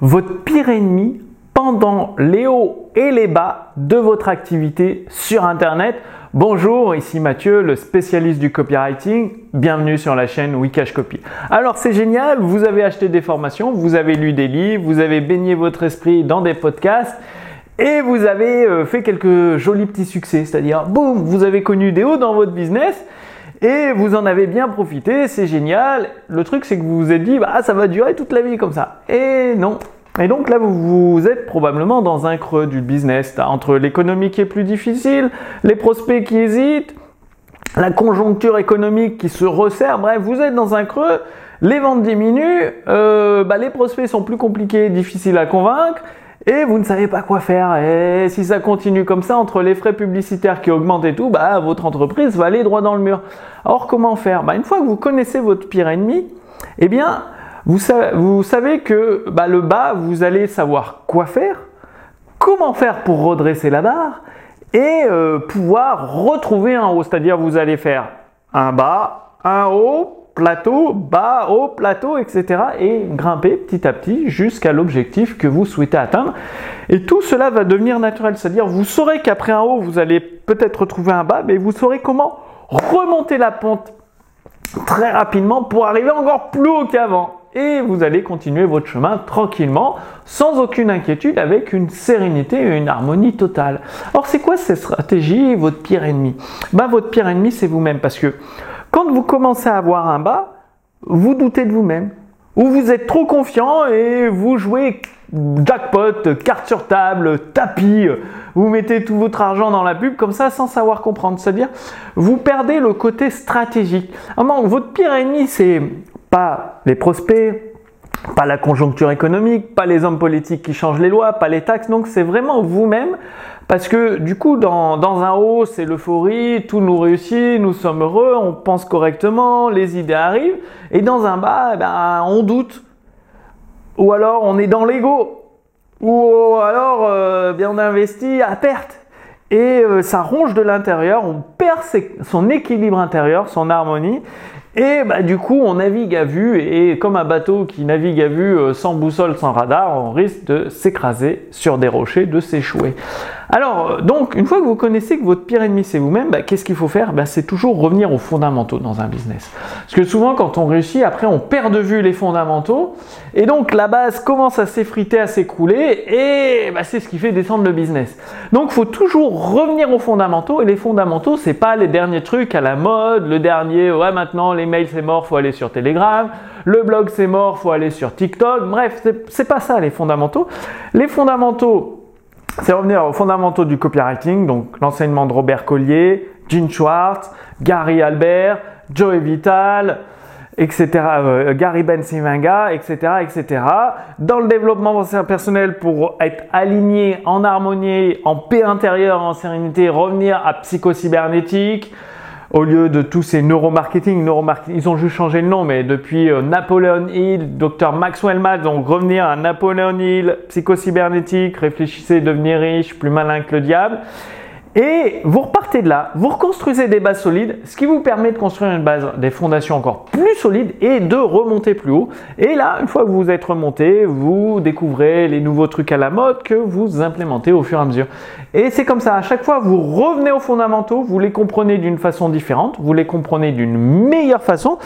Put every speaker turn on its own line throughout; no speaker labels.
votre pire ennemi pendant les hauts et les bas de votre activité sur Internet. Bonjour, ici Mathieu, le spécialiste du copywriting. Bienvenue sur la chaîne Wikash Copy. Alors c'est génial, vous avez acheté des formations, vous avez lu des livres, vous avez baigné votre esprit dans des podcasts et vous avez euh, fait quelques jolis petits succès. C'est-à-dire, boum, vous avez connu des hauts dans votre business et vous en avez bien profité, c'est génial. Le truc, c'est que vous vous êtes dit, bah, ça va durer toute la vie comme ça. Et non. Et donc là, vous, êtes probablement dans un creux du business, entre l'économie qui est plus difficile, les prospects qui hésitent, la conjoncture économique qui se resserre, bref, vous êtes dans un creux, les ventes diminuent, euh, bah, les prospects sont plus compliqués, difficiles à convaincre, et vous ne savez pas quoi faire. Et si ça continue comme ça, entre les frais publicitaires qui augmentent et tout, bah, votre entreprise va aller droit dans le mur. Alors comment faire? Bah, Une fois que vous connaissez votre pire ennemi, eh bien, vous savez, que bah, le bas, vous allez savoir quoi faire, comment faire pour redresser la barre et euh, pouvoir retrouver un haut. C'est-à-dire, vous allez faire un bas, un haut, plateau, bas, haut, plateau, etc. et grimper petit à petit jusqu'à l'objectif que vous souhaitez atteindre. Et tout cela va devenir naturel, c'est-à-dire vous saurez qu'après un haut, vous allez peut-être retrouver un bas, mais vous saurez comment remonter la pente très rapidement pour arriver encore plus haut qu'avant. Et vous allez continuer votre chemin tranquillement, sans aucune inquiétude, avec une sérénité et une harmonie totale. Alors c'est quoi cette stratégie, votre pire ennemi? Ben, Votre pire ennemi, c'est vous-même, parce que quand vous commencez à avoir un bas, vous doutez de vous-même. Ou vous êtes trop confiant et vous jouez jackpot, carte sur table, tapis, vous mettez tout votre argent dans la pub comme ça sans savoir comprendre. C'est-à-dire, vous perdez le côté stratégique. votre pire ennemi, c'est pas les prospects, pas la conjoncture économique, pas les hommes politiques qui changent les lois, pas les taxes. Donc c'est vraiment vous-même parce que du coup dans, un haut c'est l'euphorie, tout nous réussit, nous sommes heureux, on pense correctement, les idées arrivent. Et dans un bas, eh ben, on doute. Ou alors on est dans l'ego. Ou alors euh, bien on investit à perte. Et euh, ça ronge de l'intérieur, on perd son équilibre intérieur, son harmonie. Et bah, du coup, on navigue à vue et comme un bateau qui navigue à vue euh, sans boussole, sans radar, on risque de s'écraser sur des rochers, de s'échouer. Alors, donc, une fois que vous connaissez que votre pire ennemi c'est vous-même, bah, qu'est-ce qu'il faut faire? Bah, C'est toujours revenir aux fondamentaux dans un business. Parce que souvent, quand on réussit, après, on perd de vue les fondamentaux et donc la base commence à s'effriter, à s'écrouler et bah, c'est ce qui fait descendre le business. Donc, il faut toujours revenir aux fondamentaux et les fondamentaux, c'est pas les derniers trucs à la mode, le dernier, ouais, maintenant les mails c'est mort, faut aller sur Telegram, le blog c'est mort, faut aller sur TikTok. Bref, c'est pas ça les fondamentaux. Les fondamentaux, c'est revenir aux fondamentaux du copywriting, donc l'enseignement de Robert Collier, Gene Schwartz, Gary Albert, Joey Vital, etc., euh, Gary Bensimanga, etc., etc. Dans le développement personnel pour être aligné en harmonie, en paix intérieure, en sérénité, revenir à psychocybernétique, au lieu de tous ces neuromarketing, neuromarketing, ils ont juste changé le nom, mais depuis euh, Napoleon Hill, Dr Maxwell Maltz, donc revenir à Napoleon Hill, psychocybernétique, réfléchissez, devenir riche, plus malin que le diable. Et vous repartez de là, vous reconstruisez des bases solides, ce qui vous permet de construire une base, des fondations encore plus solides et de remonter plus haut. Et là, une fois que vous êtes remonté, vous découvrez les nouveaux trucs à la mode que vous implémentez au fur et à mesure. Et c'est comme ça, à chaque fois, vous revenez aux fondamentaux, vous les comprenez d'une façon différente, vous les comprenez d'une meilleure façon,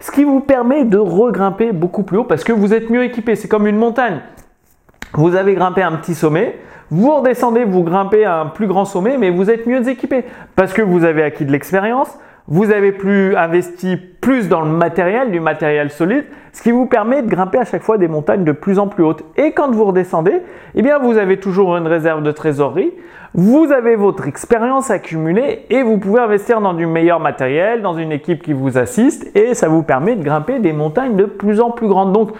ce qui vous permet de regrimper beaucoup plus haut parce que vous êtes mieux équipé. C'est comme une montagne. Vous avez grimpé un petit sommet, vous redescendez, vous grimpez un plus grand sommet, mais vous êtes mieux équipé. Parce que vous avez acquis de l'expérience, vous avez plus investi plus dans le matériel, du matériel solide, ce qui vous permet de grimper à chaque fois des montagnes de plus en plus hautes. Et quand vous redescendez, eh bien vous avez toujours une réserve de trésorerie, vous avez votre expérience accumulée et vous pouvez investir dans du meilleur matériel, dans une équipe qui vous assiste et ça vous permet de grimper des montagnes de plus en plus grandes. Donc,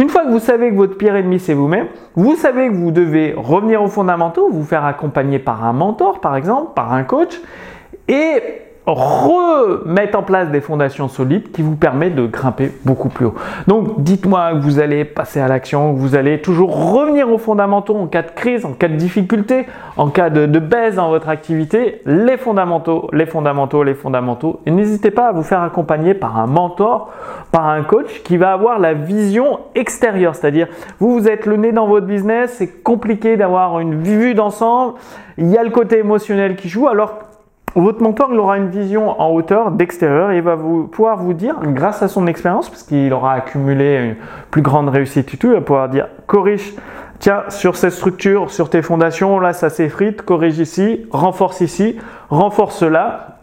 une fois que vous savez que votre pire ennemi c'est vous-même, vous savez que vous devez revenir aux fondamentaux, vous faire accompagner par un mentor par exemple, par un coach et remettre en place des fondations solides qui vous permettent de grimper beaucoup plus haut. Donc dites-moi que vous allez passer à l'action, que vous allez toujours revenir aux fondamentaux en cas de crise, en cas de difficulté, en cas de, baisse dans votre activité. Les fondamentaux, les fondamentaux, les fondamentaux. Et n'hésitez pas à vous faire accompagner par un mentor, par un coach qui va avoir la vision extérieure. C'est-à-dire, vous, vous êtes le nez dans votre business, c'est compliqué d'avoir une vue d'ensemble. Il y a le côté émotionnel qui joue. Alors votre mentor il aura une vision en hauteur d'extérieur et il va pouvoir vous dire, grâce à son expérience, parce qu'il aura accumulé une plus grande réussite et tout, il va pouvoir dire corrige, tiens, sur cette structure, sur tes fondations, là ça s'effrite, corrige ici, renforce ici, renforce là,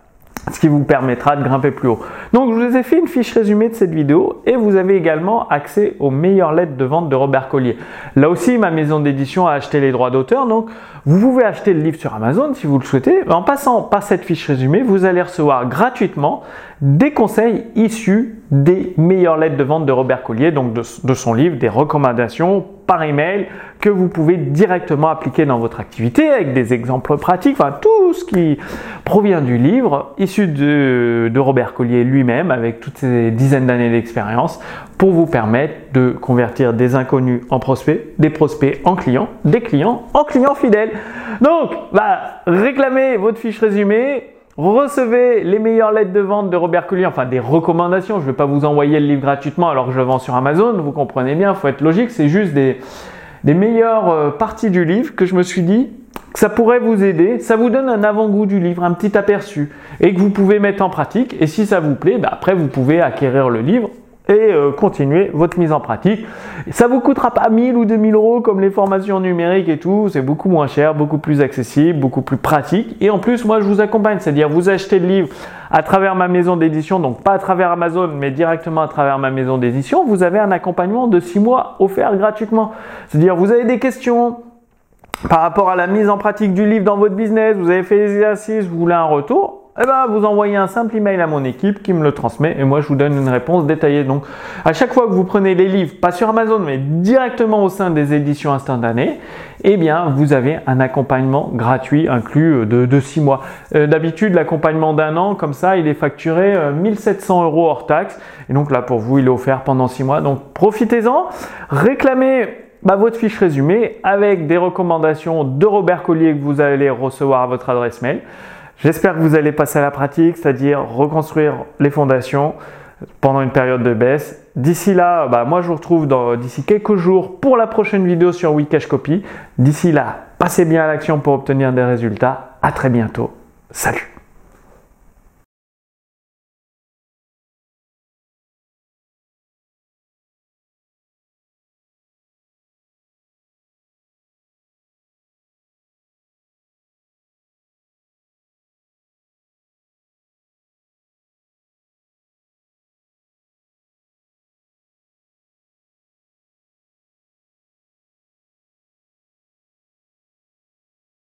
ce qui vous permettra de grimper plus haut. Donc je vous ai fait une fiche résumée de cette vidéo et vous avez également accès aux meilleures lettres de vente de Robert Collier. Là aussi, ma maison d'édition a acheté les droits d'auteur, donc vous pouvez acheter le livre sur Amazon si vous le souhaitez. En passant par cette fiche résumée, vous allez recevoir gratuitement des conseils issus des meilleures lettres de vente de Robert Collier, donc de, son livre, des recommandations par email que vous pouvez directement appliquer dans votre activité avec des exemples pratiques, ce qui provient du livre issu de, Robert Collier lui-même avec toutes ses dizaines d'années d'expérience pour vous permettre de convertir des inconnus en prospects, des prospects en clients, des clients en clients fidèles. Donc, bah, réclamez votre fiche résumée, recevez les meilleures lettres de vente de Robert Collier, enfin des recommandations. Je ne vais pas vous envoyer le livre gratuitement alors que je le vends sur Amazon. Vous comprenez bien, il faut être logique. C'est juste des, des meilleures euh, parties du livre que je me suis dit que ça pourrait vous aider. Ça vous donne un avant-goût du livre, un petit aperçu et que vous pouvez mettre en pratique. Et si ça vous plaît, bah, après vous pouvez acquérir le livre et euh, continuer votre mise en pratique. Ça vous coûtera pas 1000 ou 2000 euros comme les formations numériques et tout, c'est beaucoup moins cher, beaucoup plus accessible, beaucoup plus pratique. Et en plus, moi, je vous accompagne, c'est-à-dire vous achetez le livre à travers ma maison d'édition, donc pas à travers Amazon, mais directement à travers ma maison d'édition, vous avez un accompagnement de 6 mois offert gratuitement. C'est-à-dire vous avez des questions, par rapport à la mise en pratique du livre dans votre business, vous avez fait les exercices, vous voulez un retour, eh ben, vous envoyez un simple email à mon équipe qui me le transmet et moi je vous donne une réponse détaillée. Donc à chaque fois que vous prenez les livres, pas sur Amazon mais directement au sein des éditions instantanées, eh bien vous avez un accompagnement gratuit inclus de, de 6 mois. Euh, d'habitude l'accompagnement d'un an comme ça il est facturé 1700 euh, euros hors taxe et donc là pour vous il est offert pendant 6 mois. Donc profitez-en, réclamez bah, votre fiche résumée avec des recommandations de Robert Collier que vous allez recevoir à votre adresse mail. J'espère que vous allez passer à la pratique, c'est-à-dire reconstruire les fondations pendant une période de baisse. D'ici là, bah, moi je vous retrouve d'ici quelques jours pour la prochaine vidéo sur Wikash Copy. D'ici là, passez bien à l'action pour obtenir des résultats. À très bientôt. Salut